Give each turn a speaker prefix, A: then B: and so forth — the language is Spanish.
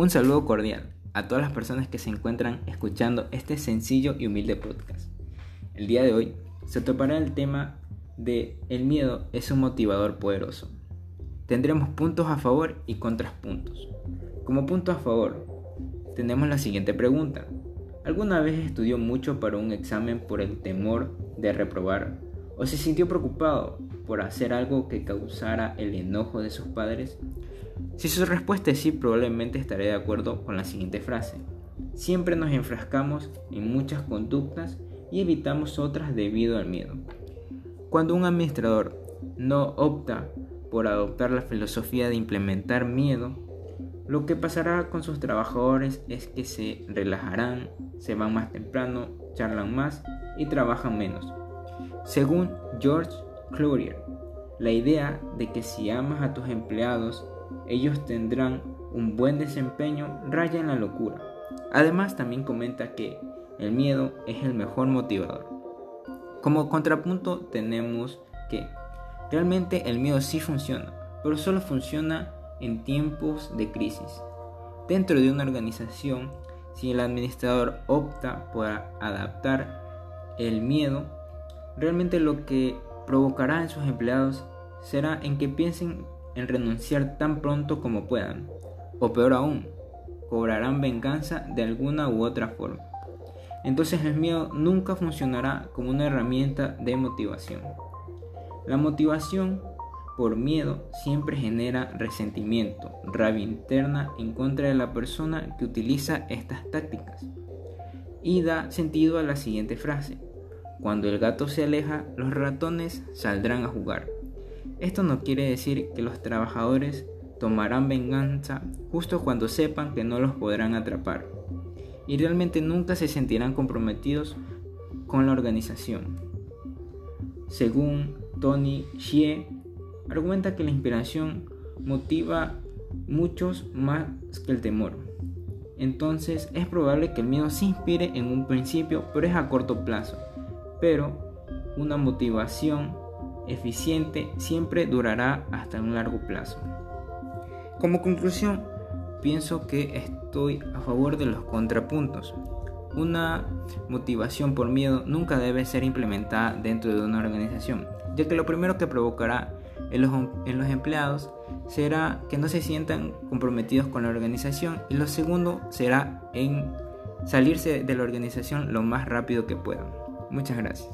A: Un saludo cordial a todas las personas que se encuentran escuchando este sencillo y humilde podcast. El día de hoy se topará el tema de el miedo es un motivador poderoso. Tendremos puntos a favor y contrapuntos. Como punto a favor, tenemos la siguiente pregunta. ¿Alguna vez estudió mucho para un examen por el temor de reprobar? ¿O se sintió preocupado por hacer algo que causara el enojo de sus padres? Si su respuesta es sí, probablemente estaré de acuerdo con la siguiente frase. Siempre nos enfrascamos en muchas conductas y evitamos otras debido al miedo. Cuando un administrador no opta por adoptar la filosofía de implementar miedo, lo que pasará con sus trabajadores es que se relajarán, se van más temprano, charlan más y trabajan menos. Según George Cloutier, la idea de que si amas a tus empleados ellos tendrán un buen desempeño raya en la locura. Además también comenta que el miedo es el mejor motivador. Como contrapunto tenemos que realmente el miedo sí funciona, pero solo funciona en tiempos de crisis. Dentro de una organización, si el administrador opta por adaptar el miedo, realmente lo que provocará en sus empleados será en que piensen en renunciar tan pronto como puedan, o peor aún, cobrarán venganza de alguna u otra forma. Entonces el miedo nunca funcionará como una herramienta de motivación. La motivación por miedo siempre genera resentimiento, rabia interna en contra de la persona que utiliza estas tácticas. Y da sentido a la siguiente frase. Cuando el gato se aleja, los ratones saldrán a jugar. Esto no quiere decir que los trabajadores tomarán venganza justo cuando sepan que no los podrán atrapar y realmente nunca se sentirán comprometidos con la organización. Según Tony Xie, argumenta que la inspiración motiva muchos más que el temor. Entonces es probable que el miedo se inspire en un principio, pero es a corto plazo. Pero una motivación eficiente siempre durará hasta un largo plazo. Como conclusión, pienso que estoy a favor de los contrapuntos. Una motivación por miedo nunca debe ser implementada dentro de una organización, ya que lo primero que provocará en los, en los empleados será que no se sientan comprometidos con la organización y lo segundo será en salirse de la organización lo más rápido que puedan. Muchas gracias.